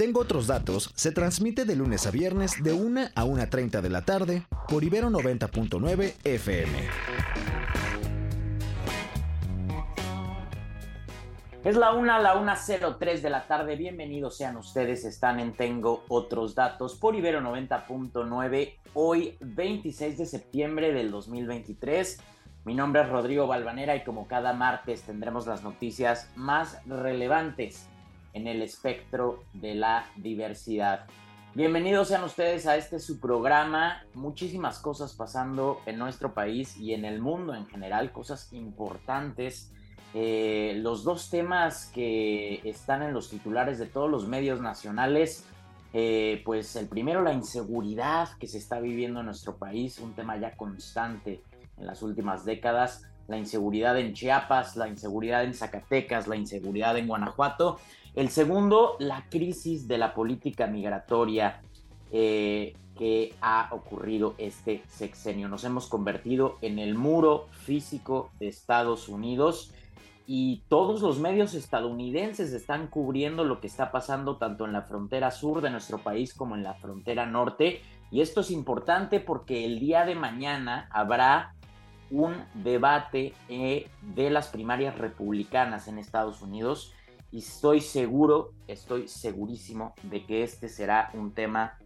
Tengo otros datos, se transmite de lunes a viernes de 1 a 1.30 de la tarde por Ibero 90.9 FM. Es la 1 a la 1.03 de la tarde. Bienvenidos sean ustedes. Están en Tengo Otros Datos por Ibero 90.9. Hoy, 26 de septiembre del 2023. Mi nombre es Rodrigo Balvanera y como cada martes tendremos las noticias más relevantes en el espectro de la diversidad. Bienvenidos sean ustedes a este su programa. Muchísimas cosas pasando en nuestro país y en el mundo en general, cosas importantes. Eh, los dos temas que están en los titulares de todos los medios nacionales, eh, pues el primero la inseguridad que se está viviendo en nuestro país, un tema ya constante en las últimas décadas, la inseguridad en Chiapas, la inseguridad en Zacatecas, la inseguridad en Guanajuato el segundo, la crisis de la política migratoria eh, que ha ocurrido este sexenio. Nos hemos convertido en el muro físico de Estados Unidos y todos los medios estadounidenses están cubriendo lo que está pasando tanto en la frontera sur de nuestro país como en la frontera norte. Y esto es importante porque el día de mañana habrá un debate eh, de las primarias republicanas en Estados Unidos y estoy seguro, estoy segurísimo de que este será un tema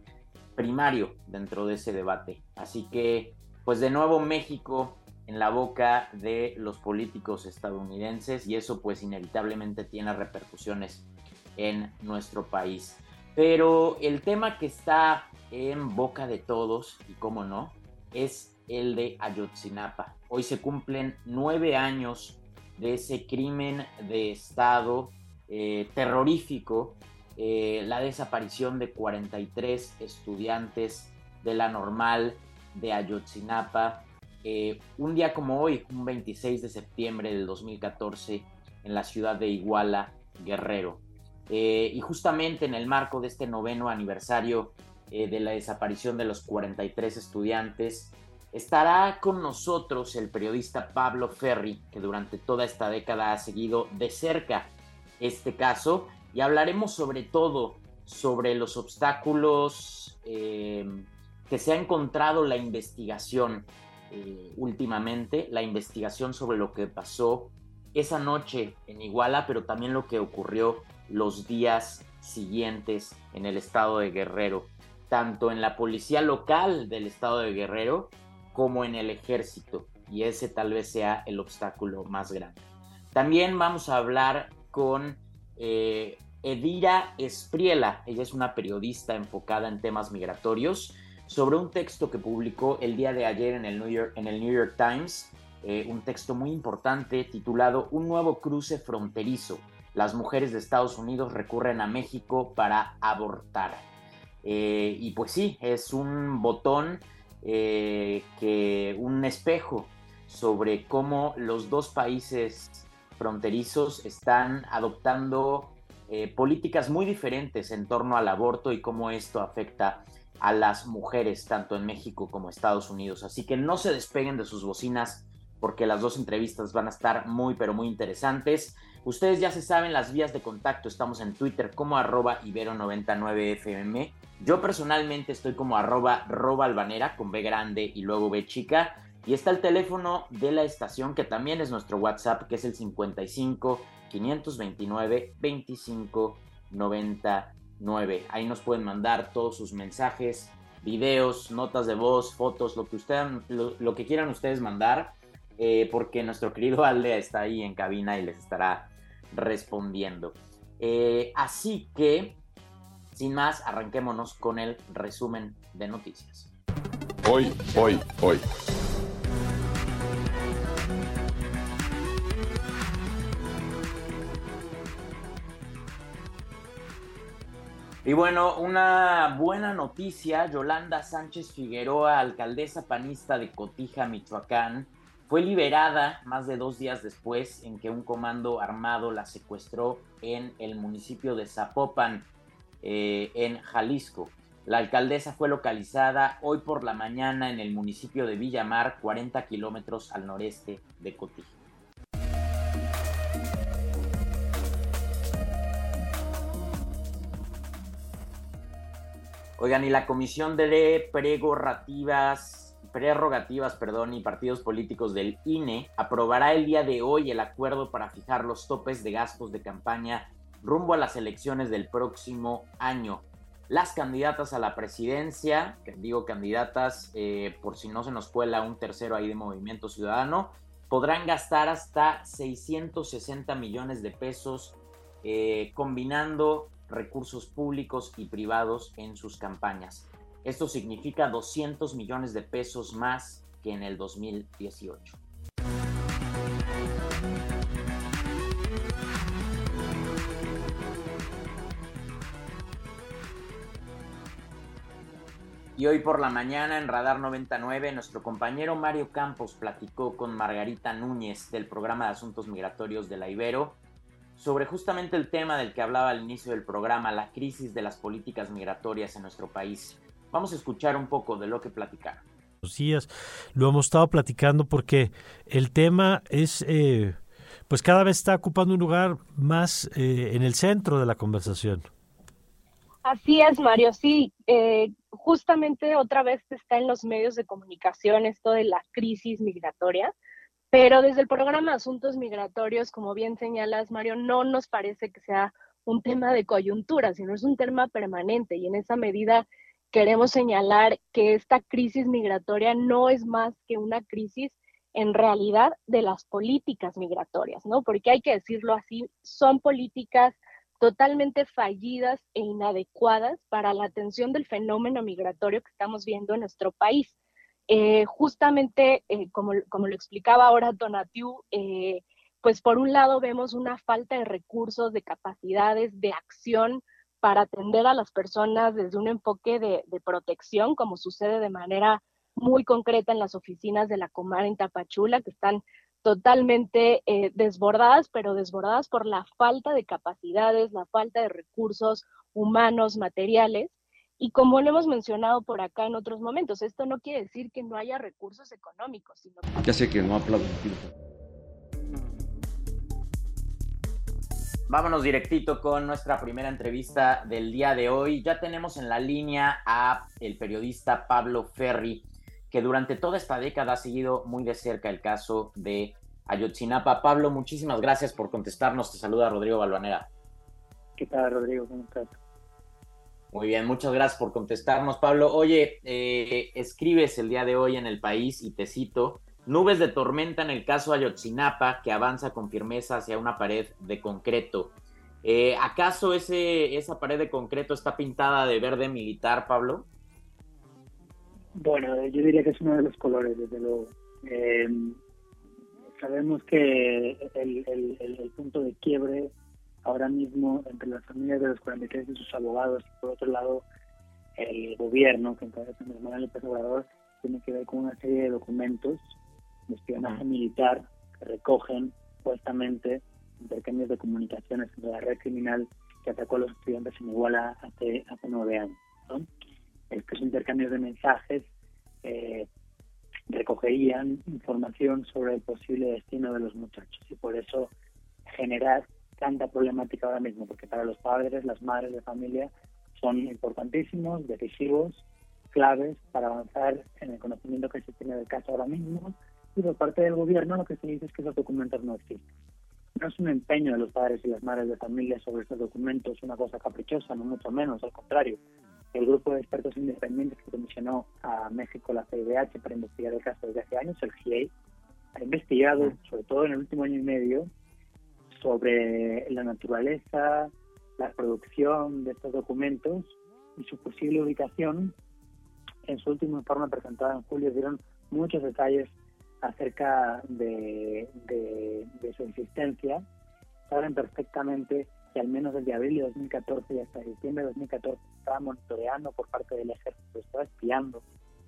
primario dentro de ese debate. Así que, pues de nuevo México en la boca de los políticos estadounidenses y eso pues inevitablemente tiene repercusiones en nuestro país. Pero el tema que está en boca de todos, y cómo no, es el de Ayotzinapa. Hoy se cumplen nueve años de ese crimen de Estado eh, terrorífico eh, la desaparición de 43 estudiantes de la normal de Ayotzinapa. Eh, un día como hoy, un 26 de septiembre del 2014, en la ciudad de Iguala, Guerrero. y justamente en el marco de este noveno aniversario de la desaparición de los 43 estudiantes, estará con nosotros el periodista Pablo Ferri, que durante toda esta década ha seguido de cerca este caso y hablaremos sobre todo sobre los obstáculos eh, que se ha encontrado la investigación eh, últimamente, la investigación sobre lo que pasó esa noche en Iguala, pero también lo que ocurrió los días siguientes en el estado de Guerrero, tanto en la policía local del estado de Guerrero como en el ejército, y ese tal vez sea el obstáculo más grande. También vamos a hablar con eh, Edira Espriela. Ella es una periodista enfocada en temas migratorios sobre un texto que publicó el día de ayer en el New York, Times, eh, un texto muy importante titulado Un nuevo cruce fronterizo. Las mujeres de Estados Unidos recurren a México para abortar. Eh, y pues sí, es un botón que un espejo sobre cómo los dos países fronterizos están adoptando eh, políticas muy diferentes en torno al aborto y cómo esto afecta a las mujeres tanto en México como Estados Unidos. Así que no se despeguen de sus bocinas porque las dos entrevistas van a estar muy pero muy interesantes. Ustedes ya se saben las vías de contacto, estamos en Twitter como arroba ibero99fm. Yo personalmente estoy como arroba con B grande y luego B chica. Y está el teléfono de la estación, que también es nuestro WhatsApp, que es el 55 529 25 99. Ahí nos pueden mandar todos sus mensajes, videos, notas de voz, fotos, lo que, ustedes, lo, que quieran ustedes mandar, eh, porque nuestro querido Alde está ahí en cabina y les estará respondiendo. Eh, así que, sin más, arranquémonos con el resumen de noticias. Hoy, hoy, hoy. Y bueno, una buena noticia, Yolanda Sánchez Figueroa, alcaldesa panista de Cotija, Michoacán, fue liberada más de dos días después en que un comando armado la secuestró en el municipio de Zapopan, eh, en Jalisco. La alcaldesa fue localizada hoy por la mañana en el municipio de Villamar, 40 kilómetros al noreste de Cotija. Oigan, y la Comisión de Prerrogativas, prerrogativas perdón, y Partidos Políticos del INE aprobará el día de hoy el acuerdo para fijar los topes de gastos de campaña rumbo a las elecciones del próximo año. Las candidatas a la presidencia, digo candidatas eh, por si no se nos cuela un tercero ahí de Movimiento Ciudadano, podrán gastar hasta 660 millones de pesos eh, combinando recursos públicos y privados en sus campañas. Esto significa 200 millones de pesos más que en el 2018. Y hoy por la mañana en Radar 99, nuestro compañero Mario Campos platicó con Margarita Núñez del programa de Asuntos Migratorios de la Ibero sobre justamente el tema del que hablaba al inicio del programa, la crisis de las políticas migratorias en nuestro país. Vamos a escuchar un poco de lo que platicaron. días lo hemos estado platicando porque el tema es, eh, pues cada vez está ocupando un lugar más eh, en el centro de la conversación. Así es, Mario, sí. Eh, justamente otra vez está en los medios de comunicación esto de la crisis migratoria, pero desde el programa Asuntos Migratorios, como bien señalas, Mario, no nos parece que sea un tema de coyuntura, sino es un tema permanente y en esa medida queremos señalar que esta crisis migratoria no es más que una crisis en realidad de las políticas migratorias, ¿no? Porque hay que decirlo así, son políticas totalmente fallidas e inadecuadas para la atención del fenómeno migratorio que estamos viendo en nuestro país. Eh, justamente, eh, como, lo explicaba ahora Donatiu, eh, pues por un lado vemos una falta de recursos, de capacidades, de acción para atender a las personas desde un enfoque de, de protección, como sucede de manera muy concreta en las oficinas de la Comar en Tapachula, que están totalmente eh, desbordadas, pero desbordadas por la falta de capacidades, la falta de recursos humanos, materiales. Y como lo hemos mencionado por acá en otros momentos, esto no quiere decir que no haya recursos económicos, sino Ya sé que no aplaudo. Vámonos directito con nuestra primera entrevista del día de hoy. Ya tenemos en la línea a el periodista Pablo Ferri que durante toda esta década ha seguido muy de cerca el caso de Ayotzinapa. Pablo, muchísimas gracias por contestarnos. Te saluda Rodrigo Balvanera. ¿Qué tal, Rodrigo? ¿Cómo estás? Muy bien, muchas gracias por contestarnos, Pablo. Oye, eh, escribes el día de hoy en El País y te cito, nubes de tormenta en el caso Ayotzinapa que avanza con firmeza hacia una pared de concreto. Eh, ¿Acaso ese, esa pared de concreto está pintada de verde militar, Pablo? Bueno, yo diría que es uno de los colores, desde luego. Eh, sabemos que el, punto de quiebre ahora mismo entre las familias de los 43 y sus abogados, y por otro lado, el gobierno que encabeza Manuel López Obrador, tiene que ver con una serie de documentos de espionaje militar que recogen supuestamente intercambios de comunicaciones entre la red criminal que atacó a los estudiantes en Iguala hace, hace nueve años. ¿no? estos intercambios de mensajes eh, recogerían información sobre el posible destino de los muchachos y por eso generar tanta problemática ahora mismo, porque para los padres, las madres de familia son importantísimos, decisivos, claves para avanzar en el conocimiento que se tiene del caso ahora mismo. Y por parte del gobierno lo que se dice es que esos documentos no existen. No es un empeño de los padres y las madres de familia sobre estos documentos, una cosa caprichosa, no mucho menos, al contrario. El grupo de expertos independientes que comisionó a México la CIDH para investigar el caso desde hace años, el GIEI, ha investigado, sobre todo en el último año y medio, sobre la naturaleza, la producción de estos documentos y su posible ubicación. En su último informe presentado en julio dieron muchos detalles acerca de, de su existencia. Saben perfectamente que al menos desde abril de 2014 y hasta diciembre de 2014 estaba monitoreando por parte del ejército, estaba espiando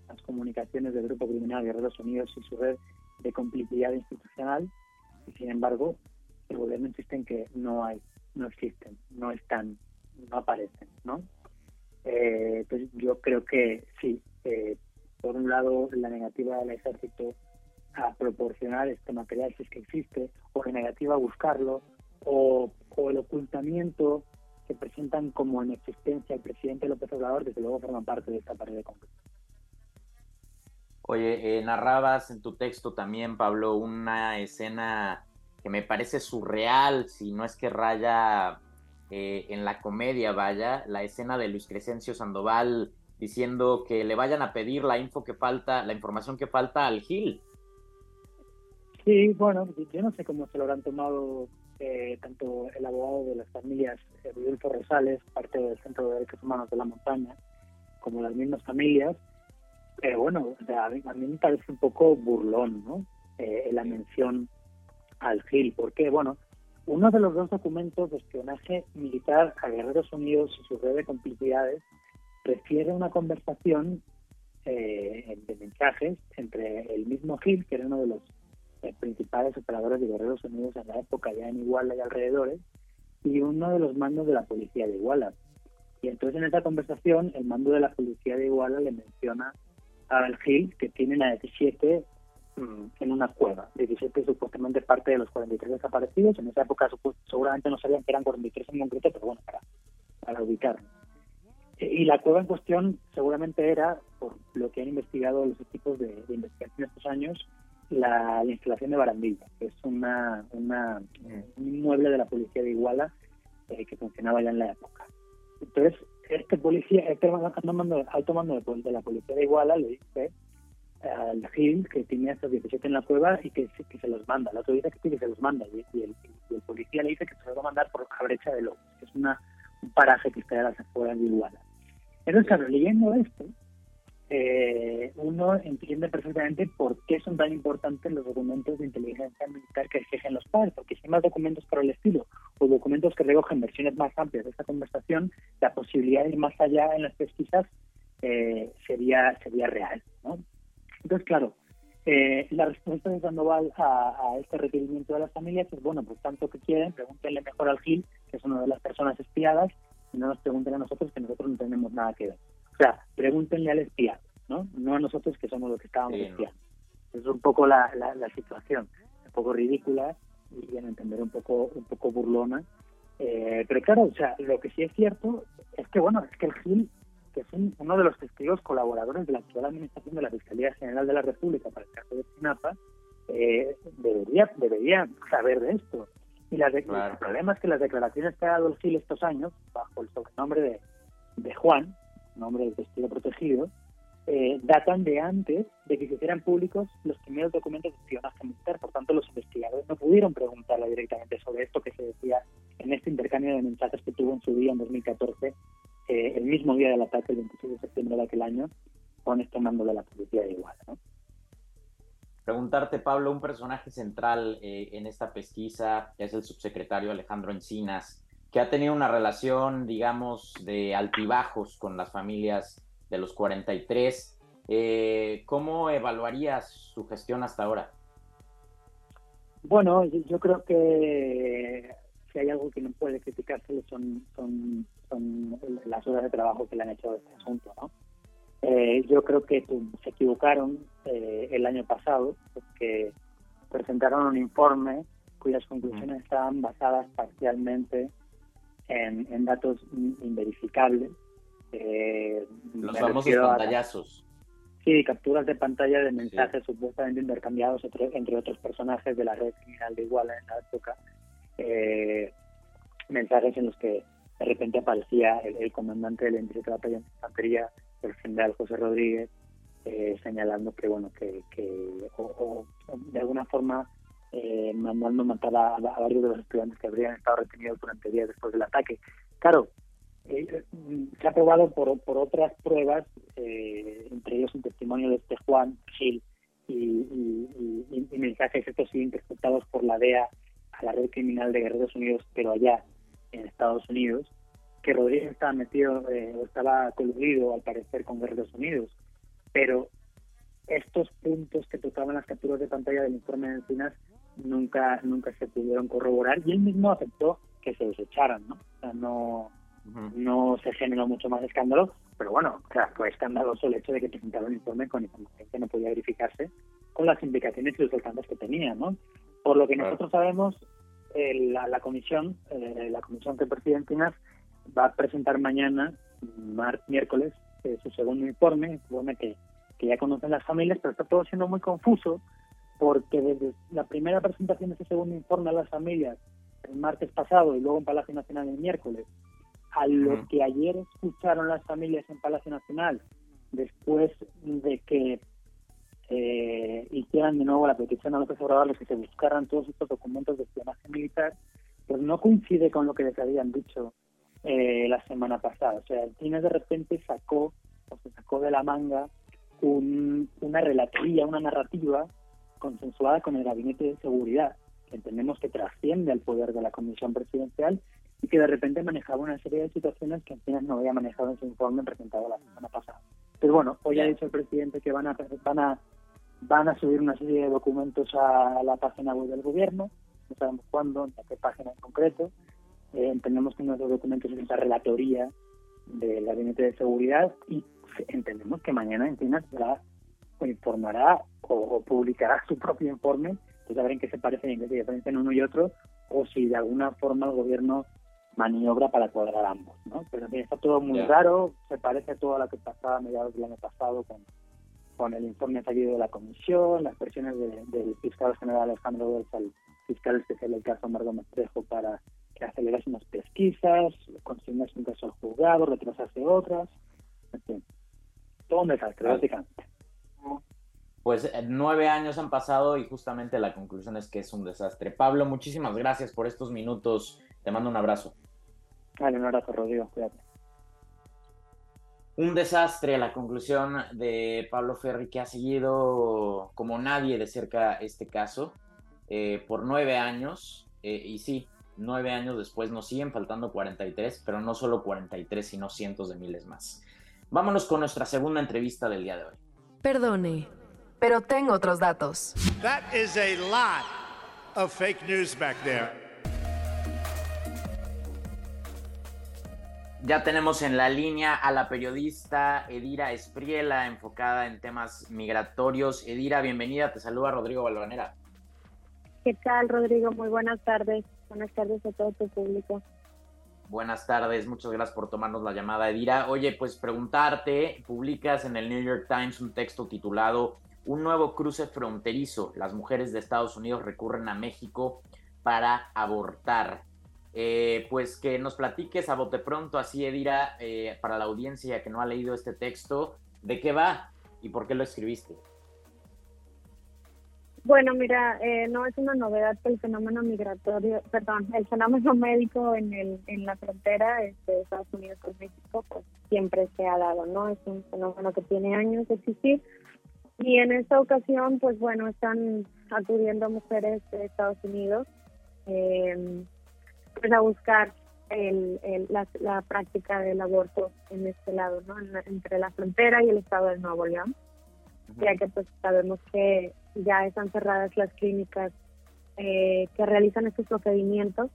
las comunicaciones del grupo criminal Guerreros Unidos y su red de complicidad institucional y sin embargo el gobierno insiste en que no hay, no existen, no están, no aparecen, ¿no? Eh, entonces yo creo que sí, eh, por un lado la negativa del ejército a proporcionar este material si es que existe, o la negativa a buscarlo, o, el ocultamiento que presentan como en existencia el presidente López Obrador, desde luego forman parte de esta pared de concreto. Oye, eh, narrabas en tu texto también, Pablo, una escena que me parece surreal, si no es que raya eh, en la comedia, vaya, la escena de Luis Crescencio Sandoval diciendo que le vayan a pedir la info que falta, la información que falta al Gil. Sí, bueno, yo no sé cómo se lo habrán tomado eh, tanto el abogado de las familias, Rodolfo Rosales, parte del Centro de Derechos Humanos de la Montaña, como las mismas familias, pero bueno, a, mí, me parece un poco burlón, ¿no? Eh, la mención al GIL, porque, bueno, uno de los dos documentos de espionaje militar a Guerreros Unidos y su red de complicidades refiere una conversación eh, de mensajes entre el mismo Gil, que era uno de los eh, principales operadores de Guerreros Unidos en la época, ya en Iguala y alrededores, y uno de los mandos de la policía de Iguala. Y entonces en esa conversación, el mando de la policía de Iguala le menciona al Gil que tienen a 17 mm, en una cueva. 17 supuestamente parte de los 43 desaparecidos. En esa época seguramente no sabían que eran 43 en concreto, pero bueno, para, para ubicarnos. Y la cueva en cuestión seguramente era, por lo que han investigado los equipos de, investigación estos años, la, instalación de Barandilla, que es una, una, un inmueble de la policía de Iguala eh, que funcionaba ya en la época. Entonces, este policía, este alto mando, alto mando de, la policía de Iguala le dice al Gil que tenía estos 17 en la cueva y que, que se los manda. La otro dice que, se los manda y, el, policía le dice que se los va a mandar por la brecha de Lobos, que es una, un paraje que está a las afueras de Iguala. Entonces, claro, leyendo esto, eh, uno entiende perfectamente por qué son tan importantes los documentos de inteligencia militar que exigen los padres, porque si hay más documentos para el estilo o documentos que recogen versiones más amplias de esta conversación, la posibilidad de ir más allá en las pesquisas eh, sería sería real. ¿no? Entonces, claro, eh, la respuesta de Sandoval a, a, este requerimiento de las familias es, bueno, pues tanto que quieren, pregúntenle mejor al Gil, que es una de las personas espiadas, y no nos pregunten a nosotros, que nosotros no tenemos nada que ver. O sea, pregúntenle al espiado, ¿no? No a nosotros que somos los que estábamos espiando. Es un poco la, la, situación, un poco ridícula y en entender un poco un poco burlona. Eh, pero claro, o sea, lo que sí es cierto es que, bueno, es que el GIL, que es uno de los testigos colaboradores de la actual administración de la Fiscalía General de la República para el caso de Sinapa, eh, debería, debería saber de esto. Y la el problema es que las declaraciones que ha dado el GIL estos años, bajo el sobrenombre de, de Juan, nombre del testigo protegido, eh, datan de antes de que se hicieran públicos los primeros documentos de espionaje militar. Por tanto, los investigadores no pudieron preguntarle directamente sobre esto que se decía en este intercambio de mensajes que tuvo en su día en 2014, eh, el mismo día del ataque, el 26 de septiembre de aquel año, con este mando de la policía de igual. Preguntarte, Pablo, un personaje central eh, en esta pesquisa es el subsecretario Alejandro Encinas que ha tenido una relación, digamos, de altibajos con las familias de los 43. Eh, ¿Cómo evaluarías su gestión hasta ahora? Bueno, yo, creo que si hay algo que no puede criticarse son, son, son las horas de trabajo que le han hecho a este asunto. ¿no? Eh, yo creo que se equivocaron eh, el año pasado porque presentaron un informe cuyas conclusiones estaban basadas parcialmente en, datos inverificables. Eh, Los famosos pantallazos. sí, capturas de pantalla de mensajes supuestamente intercambiados entre, otros personajes de la red criminal de Iguala en la época. Eh, mensajes en los que de repente aparecía el, comandante del índice de batalla de infantería, el general José Rodríguez, eh, señalando que, bueno, que, o, de alguna forma eh, mandando matar a, varios de los estudiantes que habrían estado retenidos durante días después del ataque. Claro, eh, se ha probado por, por otras pruebas, eh, entre ellos un testimonio de este Juan Gil y, y, y, mensajes estos sí interceptados por la DEA a la red criminal de Guerreros Unidos, pero allá en Estados Unidos, que Rodríguez estaba metido eh, o estaba coludido al parecer con Guerreros Unidos, pero estos puntos que tocaban las capturas de pantalla del informe de Encinas nunca nunca se pudieron corroborar y él mismo aceptó que se desecharan, ¿no? O sea, no, no se generó mucho más escándalo, pero bueno, o fue escandaloso el hecho de que presentara un informe con información que no podía verificarse con las implicaciones y los alcances que tenía, ¿no? Por lo que nosotros sabemos, la, comisión, eh, la comisión que preside va a presentar mañana, miércoles, eh, su segundo informe, informe que, que ya conocen las familias, pero está todo siendo muy confuso porque desde la primera presentación de ese segundo informe a las familias el martes pasado y luego en Palacio Nacional el miércoles, a lo que ayer escucharon las familias en Palacio Nacional, después de que eh, hicieran de nuevo la petición a López Obrador de que se buscaran todos estos documentos de espionaje militar, pues no coincide con lo que les habían dicho eh, la semana pasada. O sea, el de repente sacó, o se sacó de la manga, una relatoría, una narrativa consensuada con el Gabinete de Seguridad, que entendemos que trasciende al poder de la Comisión Presidencial y que de repente manejaba una serie de situaciones que apenas no había manejado en su informe presentado la semana pasada. Pero bueno, hoy ha dicho el presidente que van a, van a, van a subir una serie de documentos a la página web del gobierno, no sabemos cuándo, en qué página en concreto. Eh, entendemos que uno de los documentos es esa relatoría del Gabinete de Seguridad y entendemos que mañana Encinas será o informará o, publicará su propio informe, pues a ver en qué se parecen en qué se diferencian uno y otro, o si de alguna forma el gobierno maniobra para cuadrar ambos, ¿no? Pero está todo muy raro, se parece a todo lo que pasaba a mediados del año pasado con, con el informe fallido de la comisión, las presiones del fiscal general Alejandro Wells al fiscal especial del caso Margot Mestrejo para que acelerase unas pesquisas, consignase un caso al juzgado, retrasase otras, en fin, todo un desastre, básicamente pues eh, nueve años han pasado y justamente la conclusión es que es un desastre. Pablo, muchísimas gracias por estos minutos. Te mando un abrazo. Vale, un abrazo, Rodrigo. Cuídate. Un desastre, la conclusión de Pablo Ferri, que ha seguido como nadie de cerca este caso eh, por nueve años. Eh, y sí, nueve años después nos siguen faltando 43, pero no solo 43, sino cientos de miles más. Vámonos con nuestra segunda entrevista del día de hoy. Perdone, pero tengo otros datos. That is a lot of fake news back there. Ya tenemos en la línea a la periodista Edira Espriela, enfocada en temas migratorios. Edira, bienvenida, te saluda Rodrigo Balvanera. ¿Qué tal, Rodrigo? Muy buenas tardes. Buenas tardes a todo tu público. Buenas tardes, muchas gracias por tomarnos la llamada, Edira. Oye, pues preguntarte, publicas en el New York Times un texto titulado Un nuevo cruce fronterizo. Las mujeres de Estados Unidos recurren a México para abortar. Eh, pues que nos platiques a bote pronto, así Edira, eh, para la audiencia que no ha leído este texto, de qué va y por qué lo escribiste. Bueno, mira, eh, no es una novedad que el fenómeno migratorio, perdón, el fenómeno médico en, el, en la frontera este, Estados Unidos con México, pues siempre se ha dado, ¿no? Es un fenómeno que tiene años de existir. Y en esta ocasión, pues bueno, están acudiendo mujeres de Estados Unidos eh, pues a buscar el, la, la, práctica del aborto en este lado, ¿no? entre la frontera y el estado de Nuevo León, ya que pues sabemos que ya están cerradas las clínicas eh, que realizan estos procedimientos,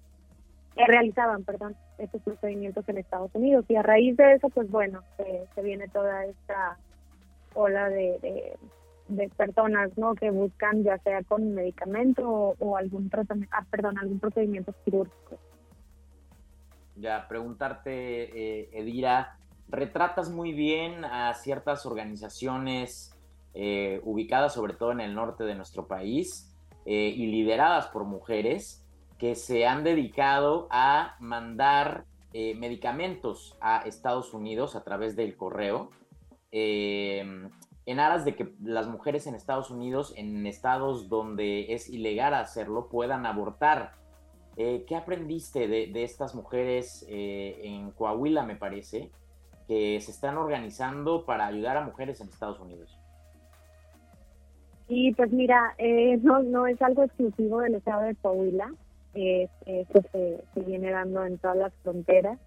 que realizaban, perdón, estos procedimientos en Estados Unidos. Y a raíz de eso, pues bueno, se, viene toda esta ola de, de, personas ¿no? que buscan ya sea con medicamento o, algún tratamiento, ah, perdón, algún procedimiento quirúrgico. Ya, preguntarte, eh, Edira, retratas muy bien a ciertas organizaciones eh, ubicadas sobre todo en el norte de nuestro país eh, y lideradas por mujeres que se han dedicado a mandar medicamentos a Estados Unidos a través del correo en aras de que las mujeres en Estados Unidos, en estados donde es ilegal hacerlo, puedan abortar. ¿Qué aprendiste de, de estas mujeres en Coahuila, me parece, que se están organizando para ayudar a mujeres en Estados Unidos? Y pues mira, eh, no, es algo exclusivo del estado de Coahuila, eh, esto se, viene dando en todas las fronteras.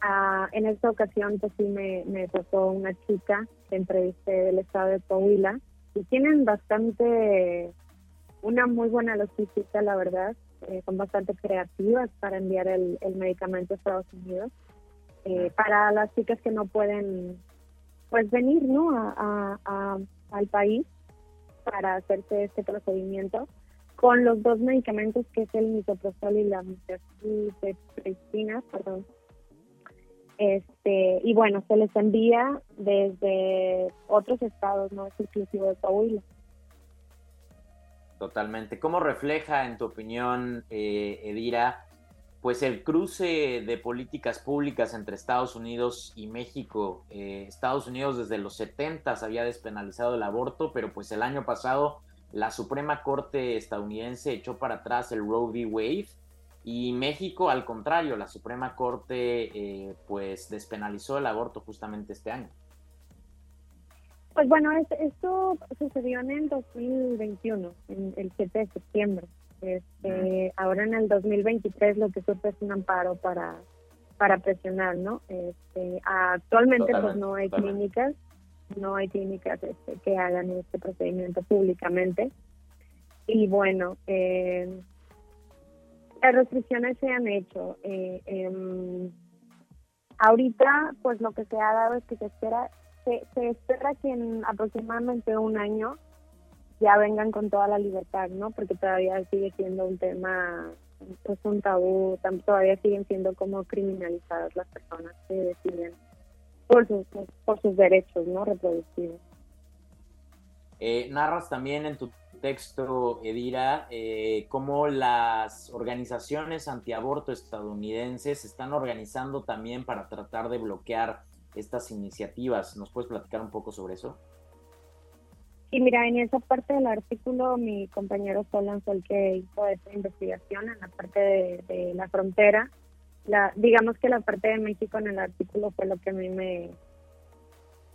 Ah, en esta ocasión pues sí me, me tocó una chica que entrevisté del estado de Coahuila y tienen bastante, una muy buena logística la verdad, eh, son bastante creativas para enviar el, el medicamento a Estados Unidos. Eh, para las chicas que no pueden pues venir no a, a al país para hacerse este procedimiento con los dos medicamentos que es el misoprostol y la mifepristona, perdón. Este, y bueno, se les envía desde otros estados, no es exclusivo de Coahuila. Totalmente. ¿Cómo refleja, en tu opinión, eh, Edira, pues el cruce de políticas públicas entre Estados Unidos y México? Eh, Estados Unidos desde los 70 había despenalizado el aborto, pero pues el año pasado la Suprema Corte estadounidense echó para atrás el Roe v. Wade y México, al contrario, la Suprema Corte eh, pues despenalizó el aborto justamente este año. Pues bueno, esto sucedió en el 2021, en el 7 de septiembre. Este, Ahora en el 2023 lo que surge es un amparo para, para presionar, ¿no? Este, actualmente pues no hay clínicas, no hay clínicas este, que hagan este procedimiento públicamente. Y bueno, eh, las restricciones se han hecho. Eh, em, ahorita, pues lo que se ha dado es que se espera se, espera que en aproximadamente un año ya vengan con toda la libertad, ¿no? Porque todavía sigue siendo un tema, pues un tabú, todavía siguen siendo como criminalizadas las personas que deciden por sus, por sus derechos, ¿no? Reproductivos. Eh, narras también en tu texto, Edira, eh, cómo las organizaciones antiaborto estadounidenses están organizando también para tratar de bloquear estas iniciativas. ¿Nos puedes platicar un poco sobre eso? Sí, mira, en esa parte del artículo mi compañero Solan fue el que hizo esa investigación en la parte de, la frontera. La, digamos que la parte de México en el artículo fue lo que a mí me,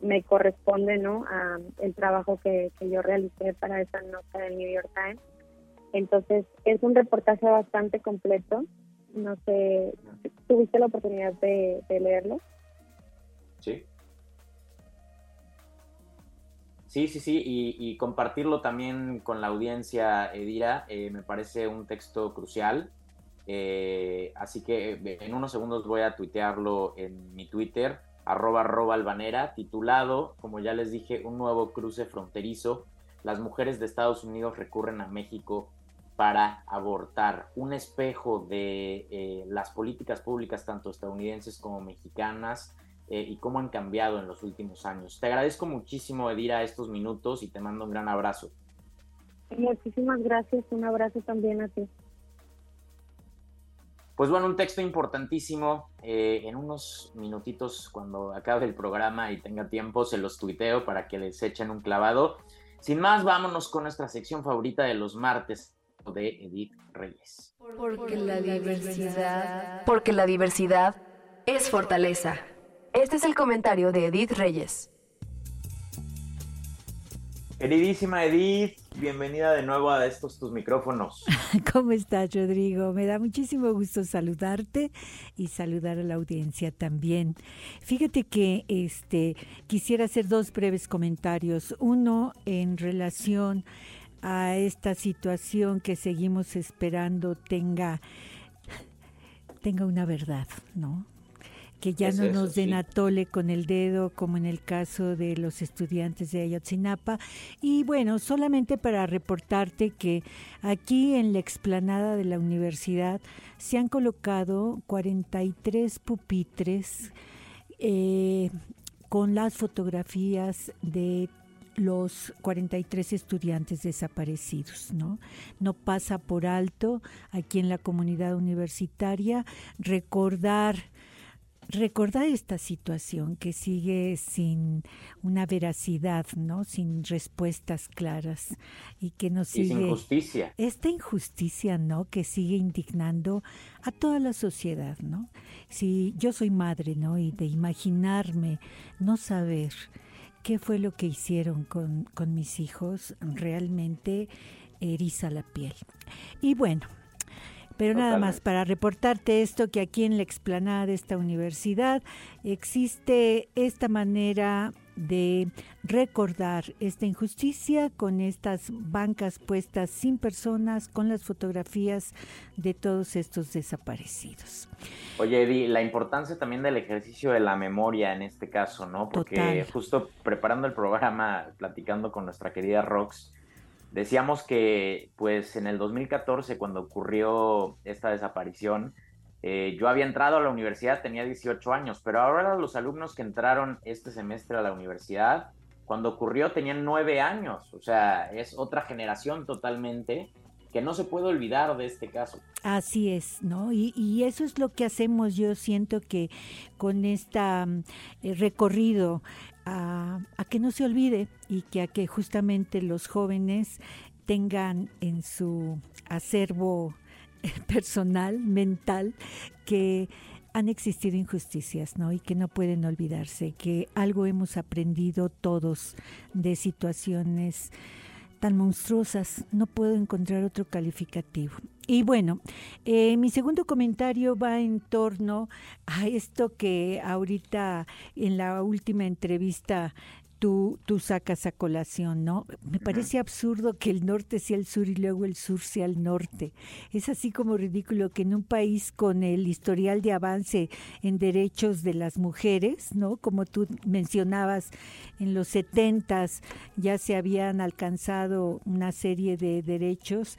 me corresponde, ¿no? A el trabajo que, yo realicé para esa nota del New York Times. Entonces, es un reportaje bastante completo. No sé, ¿tuviste la oportunidad de leerlo? Sí, sí, sí, y, compartirlo también con la audiencia, Edira, eh, me parece un texto crucial. Eh, así que eh, en unos segundos voy a tuitearlo en mi Twitter, arroba, arroba albanera, titulado, como ya les dije, un nuevo cruce fronterizo. Las mujeres de Estados Unidos recurren a México para abortar, un espejo de las políticas públicas tanto estadounidenses como mexicanas eh, y cómo han cambiado en los últimos años. Te agradezco muchísimo, Edira, estos minutos y te mando un gran abrazo. Muchísimas gracias, un abrazo también a ti. Pues bueno, un texto importantísimo. Eh, en unos minutitos, cuando acabe el programa y tenga tiempo, se los tuiteo para que les echen un clavado. Sin más, vámonos con nuestra sección favorita de los martes de Edith Reyes. Porque la diversidad, porque la diversidad es fortaleza. Este es el comentario de Edith Reyes. Queridísima Edith, bienvenida de nuevo a estos tus micrófonos. ¿Cómo estás, Rodrigo? Me da muchísimo gusto saludarte y saludar a la audiencia también. Fíjate que este quisiera hacer dos breves comentarios. Uno en relación a esta situación que seguimos esperando tenga tenga una verdad, ¿no? Que ya no nos den atole con el dedo como en el caso de los estudiantes de Ayotzinapa. Y bueno, solamente para reportarte que aquí en la explanada de la universidad se han colocado 43 pupitres eh, con las fotografías de los 43 estudiantes desaparecidos, ¿no? No pasa por alto aquí en la comunidad universitaria recordar recordar esta situación que sigue sin una veracidad, ¿no? Sin respuestas claras y que nos sigue injusticia. Esta injusticia, ¿no? Que sigue indignando a toda la sociedad, ¿no? Si yo soy madre, ¿no? Y de imaginarme no saber qué fue lo que hicieron con, con mis hijos, realmente eriza la piel. Y bueno, pero nada más para reportarte esto, que aquí en la explanada de esta universidad existe esta manera de recordar esta injusticia con estas bancas puestas sin personas, con las fotografías de todos estos desaparecidos. Oye, Eddie, la importancia también del ejercicio de la memoria en este caso, ¿no? Porque justo preparando el programa, platicando con nuestra querida Rox, Decíamos que, pues, en el 2014, cuando ocurrió esta desaparición, Eh, yo había entrado a la universidad, tenía 18 años, pero ahora los alumnos que entraron este semestre a la universidad, cuando ocurrió tenían 9 años, o sea, es otra generación totalmente que no se puede olvidar de este caso. Así es, ¿no? Y, eso es lo que hacemos, yo siento que con este recorrido a, que no se olvide y que a que justamente los jóvenes tengan en su acervo personal, mental, que han existido injusticias, ¿no? Y que no pueden olvidarse, que algo hemos aprendido todos de situaciones tan monstruosas, no puedo encontrar otro calificativo. Y bueno, eh, mi segundo comentario va en torno a esto que ahorita en la última entrevista tú, tú sacas a colación, ¿no? Me parece absurdo que el norte sea el sur y luego el sur sea el norte. Es así como ridículo que en un país con el historial de avance en derechos de las mujeres, ¿no? Como tú mencionabas, en los setentas ya se habían alcanzado una serie de derechos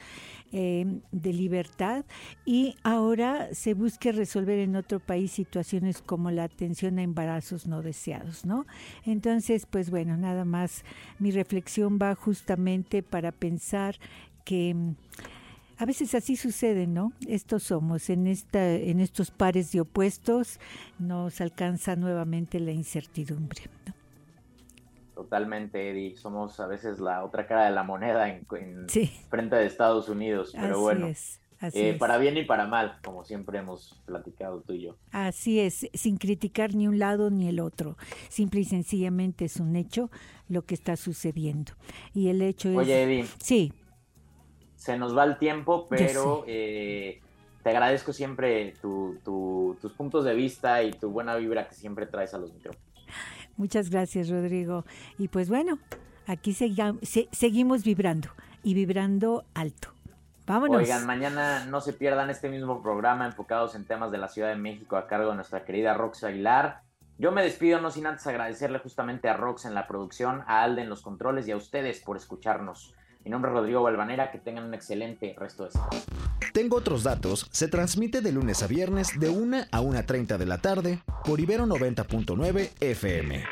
Em, de libertad y ahora se busque resolver en otro país situaciones como la atención a embarazos no deseados, ¿no? Entonces, pues bueno, nada más mi reflexión va justamente para pensar que em, a veces así sucede, ¿no? Estos somos, en, esta, en estos pares de opuestos nos alcanza nuevamente la incertidumbre. Totalmente, Eddie. Somos a veces la otra cara de la moneda en, frente de Estados Unidos, pero bueno. Eh, para bien y para mal, como siempre hemos platicado tú y yo. Así es, sin criticar ni un lado ni el otro. Simple y sencillamente es un hecho lo que está sucediendo. Y el hecho es... Oye, Eddie. Sí. Se nos va el tiempo, pero eh, te agradezco siempre tus puntos de vista y tu buena vibra que siempre traes a los micrófonos. Muchas gracias, Rodrigo. Y pues bueno, aquí seguimos vibrando y vibrando alto. Vámonos. Oigan, mañana no se pierdan este mismo programa enfocados en temas de la Ciudad de México a cargo de nuestra querida Rox Aguilar. Yo me despido no sin antes agradecerle justamente a Rox en la producción, a Alde en los controles y a ustedes por escucharnos. Mi nombre es Rodrigo Balvanera, que tengan un excelente resto de semana. Tengo otros datos, se transmite de lunes a viernes de 1 a 1.30 de la tarde por Ibero 90.9 FM.